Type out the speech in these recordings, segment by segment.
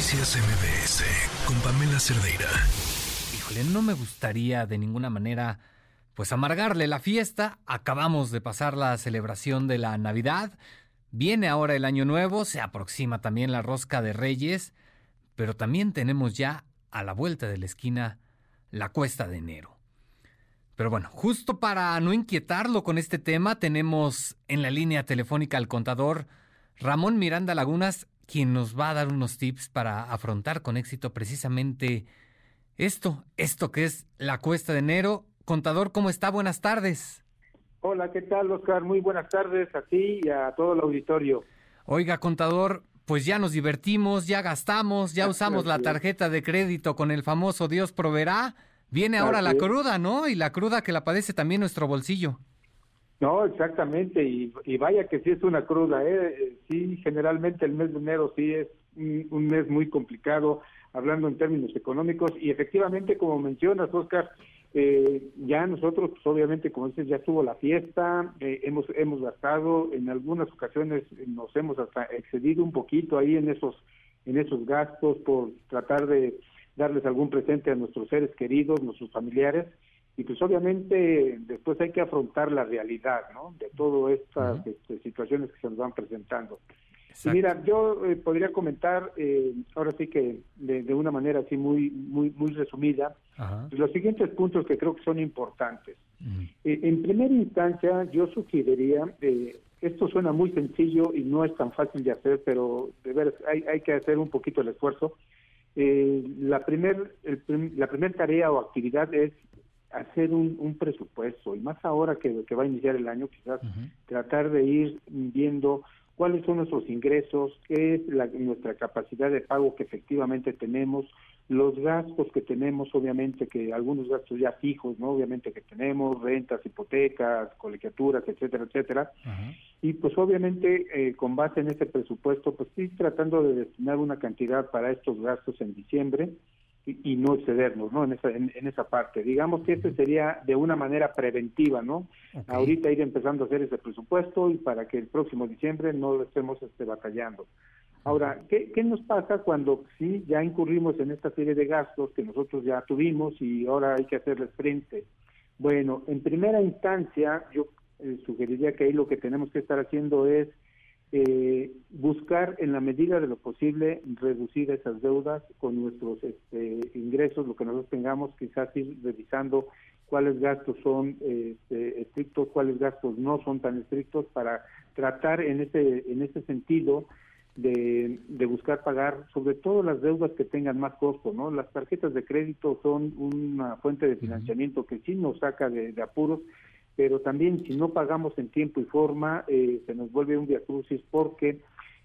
Noticias MBS con Pamela Cerdeira. Híjole, no me gustaría de ninguna manera pues amargarle la fiesta. Acabamos de pasar la celebración de la Navidad. Viene ahora el Año Nuevo, se aproxima también la Rosca de Reyes, pero también tenemos ya a la vuelta de la esquina la Cuesta de Enero. Pero bueno, justo para no inquietarlo con este tema, tenemos en la línea telefónica al contador Ramón Miranda Lagunas, quien nos va a dar unos tips para afrontar con éxito precisamente esto, esto que es la cuesta de enero. Contador, ¿cómo está? Buenas tardes. Hola, ¿qué tal, Oscar? Muy buenas tardes a ti y a todo el auditorio. Oiga, contador, pues ya nos divertimos, ya gastamos, ya usamos la tarjeta de crédito con el famoso Dios proveerá. Viene ahora la cruda, ¿no? Y la cruda que la padece también nuestro bolsillo. No, exactamente, y, vaya que sí es una cruda, ¿eh? Sí, generalmente el mes de enero sí es un, mes muy complicado, hablando en términos económicos, y efectivamente, como mencionas, Oscar, eh, ya nosotros, pues obviamente, como dices, ya estuvo la fiesta, eh, hemos, hemos gastado, en algunas ocasiones nos hemos hasta excedido un poquito ahí en esos, en esos gastos por tratar de darles algún presente a nuestros seres queridos, nuestros familiares, y pues obviamente después hay que afrontar la realidad, ¿no? De todas estas este, situaciones que se nos van presentando. Y mira, yo eh, podría comentar, eh, ahora sí que de, una manera así muy muy muy resumida, los siguientes puntos que creo que son importantes. Eh, en primera instancia, yo sugeriría, esto suena muy sencillo y no es tan fácil de hacer, pero de ver, hay, hay que hacer un poquito el esfuerzo. la primer la primera tarea o actividad es hacer un, presupuesto y más ahora que, que, va a iniciar el año quizás tratar de ir viendo cuáles son nuestros ingresos, qué es la, nuestra capacidad de pago que efectivamente tenemos, los gastos que tenemos, obviamente que algunos gastos ya fijos, no, obviamente que tenemos rentas, hipotecas, colegiaturas, etcétera, etcétera, y pues obviamente eh, con base en ese presupuesto, pues sí tratando de destinar una cantidad para estos gastos en diciembre y, no excedernos, ¿no? En esa, en, esa parte. Digamos que este sería de una manera preventiva, ¿no? Ahorita ir empezando a hacer ese presupuesto y para que el próximo diciembre no estemos este, batallando. Ahora, ¿qué, ¿qué nos pasa cuando sí ya incurrimos en esta serie de gastos que nosotros ya tuvimos y ahora hay que hacerles frente? Bueno, en primera instancia, yo eh, sugeriría que ahí lo que tenemos que estar haciendo es eh, buscar en la medida de lo posible reducir esas deudas con nuestros este, ingresos, lo que nosotros tengamos, quizás ir revisando cuáles gastos son este, estrictos, cuáles gastos no son tan estrictos para tratar en ese en ese sentido de, de, buscar pagar sobre todo las deudas que tengan más costo, ¿no? Las tarjetas de crédito son una fuente de financiamiento que sí nos saca de apuros, pero también si no pagamos en tiempo y forma, eh, se nos vuelve un viacrucis porque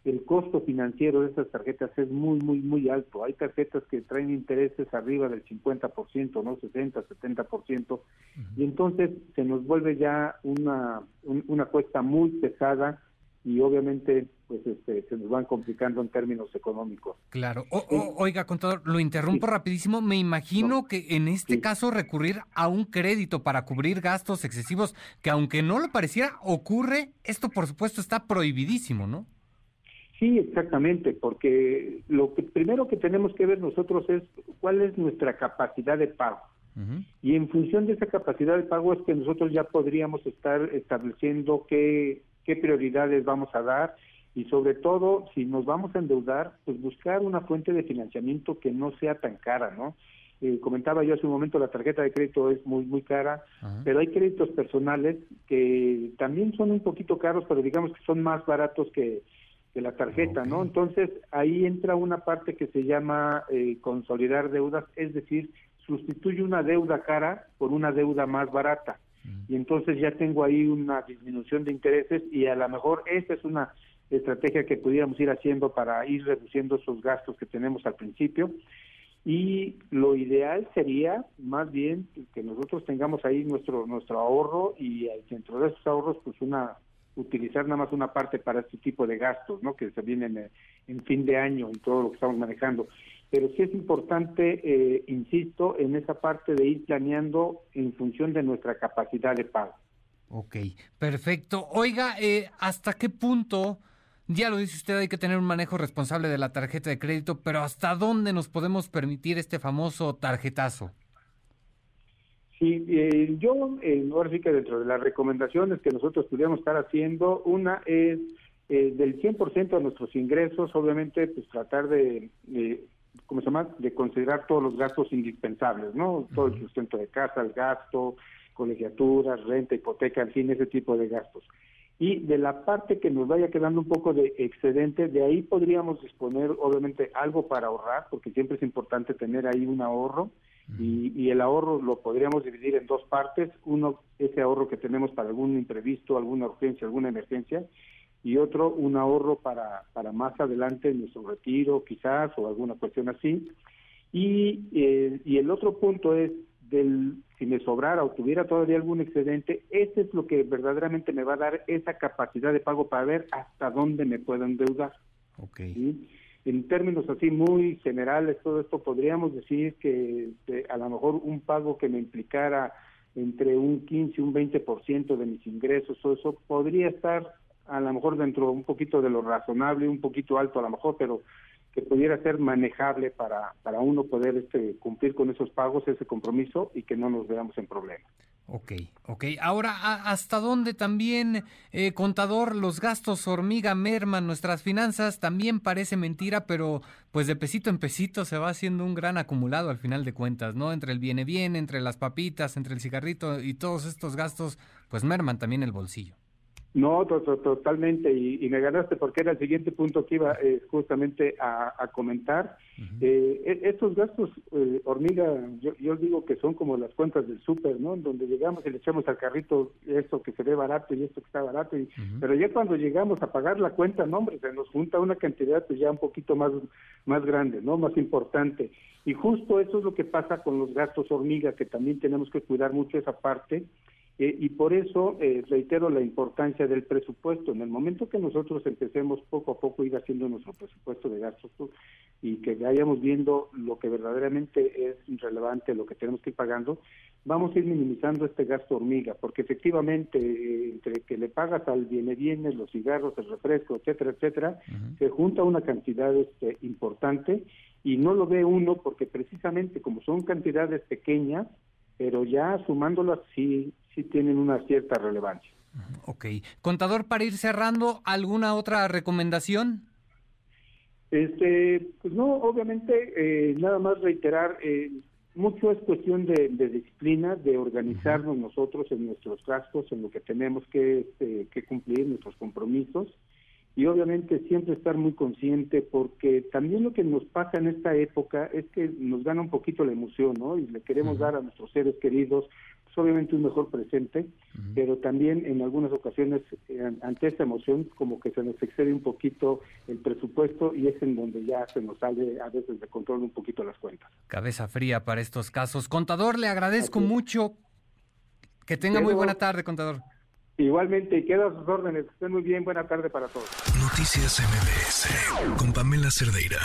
el costo financiero de estas tarjetas es muy, muy, muy alto. Hay tarjetas que traen intereses arriba del 50%, ¿no? 60, 70%, y entonces se nos vuelve ya una, una cuesta muy pesada y obviamente pues este, se nos van complicando en términos económicos. Claro. oiga, contador, lo interrumpo rapidísimo. Me imagino que en este caso recurrir a un crédito para cubrir gastos excesivos, que aunque no lo pareciera, ocurre, esto por supuesto está prohibidísimo, ¿no? Sí, exactamente, porque lo que primero que tenemos que ver nosotros es cuál es nuestra capacidad de pago. Y en función de esa capacidad de pago es que nosotros ya podríamos estar estableciendo qué, qué prioridades vamos a dar y sobre todo, si nos vamos a endeudar, pues buscar una fuente de financiamiento que no sea tan cara, ¿no? Eh, comentaba yo hace un momento, la tarjeta de crédito es muy, muy cara, pero hay créditos personales que también son un poquito caros, pero digamos que son más baratos que, la tarjeta, ¿no? Entonces, ahí entra una parte que se llama eh, consolidar deudas, es decir, sustituye una deuda cara por una deuda más barata. Y entonces ya tengo ahí una disminución de intereses y a lo mejor esa es una estrategia que pudiéramos ir haciendo para ir reduciendo esos gastos que tenemos al principio. Y lo ideal sería más bien que nosotros tengamos ahí nuestro nuestro ahorro y dentro de esos ahorros pues una utilizar nada más una parte para este tipo de gastos, ¿no? Que se vienen en, fin de año y todo lo que estamos manejando. Pero sí es importante, eh, insisto, en esa parte de ir planeando en función de nuestra capacidad de pago. Ok, perfecto. Oiga, eh, ¿hasta qué punto Ya lo dice usted, hay que tener un manejo responsable de la tarjeta de crédito, pero ¿hasta dónde nos podemos permitir este famoso tarjetazo? Sí, eh, yo, eh, ahora sí que dentro de las recomendaciones que nosotros pudiéramos estar haciendo, una es eh, del 100% de nuestros ingresos, obviamente, pues tratar de, ¿cómo se llama?, de considerar todos los gastos indispensables, ¿no? Todo el sustento de casa, el gasto, colegiaturas, renta, hipoteca, en fin, ese tipo de gastos. Y de la parte que nos vaya quedando un poco de excedente, de ahí podríamos disponer, obviamente, algo para ahorrar, porque siempre es importante tener ahí un ahorro y, el ahorro lo podríamos dividir en dos partes. Uno, ese ahorro que tenemos para algún imprevisto, alguna urgencia, alguna emergencia, y otro, un ahorro para, para más adelante en nuestro retiro quizás o alguna cuestión así. Y, eh, y el otro punto es, del si me sobrara o tuviera todavía algún excedente, ese es lo que verdaderamente me va a dar esa capacidad de pago para ver hasta dónde me puedo endeudar. Okay en términos así muy generales, todo esto podríamos decir que a lo mejor un pago que me implicara entre un 15 y un 20% de mis ingresos, todo eso podría estar a lo mejor dentro un poquito de lo razonable, un poquito alto a lo mejor, pero que pudiera ser manejable para, para uno poder este, cumplir con esos pagos, ese compromiso y que no nos veamos en problemas. Ok, ok. Ahora, ¿hasta dónde también, eh, contador, los gastos hormiga merman nuestras finanzas? También parece mentira, pero pues de pesito en pesito se va haciendo un gran acumulado al final de cuentas, ¿no? Entre el viene bien, entre las papitas, entre el cigarrito y todos estos gastos, pues merman también el bolsillo. No, totalmente, y, me ganaste porque era el siguiente punto que iba eh, justamente a, comentar. Eh, e, estos gastos, eh, hormiga, yo, digo que son como las cuentas del súper, ¿no? Donde llegamos y le echamos al carrito esto que se ve barato y esto que está barato, y, pero ya cuando llegamos a pagar la cuenta, no, hombre, se nos junta una cantidad pues ya un poquito más, más grande, ¿no? Más importante. Y justo eso es lo que pasa con los gastos hormiga, que también tenemos que cuidar mucho esa parte. Eh, y por eso eh, reitero la importancia del presupuesto. En el momento que nosotros empecemos poco a poco a ir haciendo nuestro presupuesto de gastos y que vayamos viendo lo que verdaderamente es relevante, lo que tenemos que ir pagando, vamos a ir minimizando este gasto hormiga, porque efectivamente eh, entre que le pagas al viene viene, los cigarros, el refresco, etcétera, etcétera, se junta una cantidad este, importante y no lo ve uno porque precisamente como son cantidades pequeñas, pero ya sumándolas sí, sí tienen una cierta relevancia. Ok. Contador, para ir cerrando, ¿alguna otra recomendación? Este, pues no, obviamente, eh, nada más reiterar, eh, mucho es cuestión de, disciplina, de organizarnos nosotros en nuestros gastos, en lo que tenemos que, este, que cumplir, nuestros compromisos y obviamente siempre estar muy consciente porque también lo que nos pasa en esta época es que nos gana un poquito la emoción, ¿no? Y le queremos dar a nuestros seres queridos obviamente un mejor presente, pero también en algunas ocasiones eh, ante esta emoción como que se nos excede un poquito el presupuesto y es en donde ya se nos sale a veces de control un poquito las cuentas. Cabeza fría para estos casos. Contador, le agradezco mucho. Que tenga muy buena tarde, contador. Igualmente, y quedo a sus órdenes. Estén muy bien. Buena tarde para todos. Noticias MBS con Pamela Cerdeira.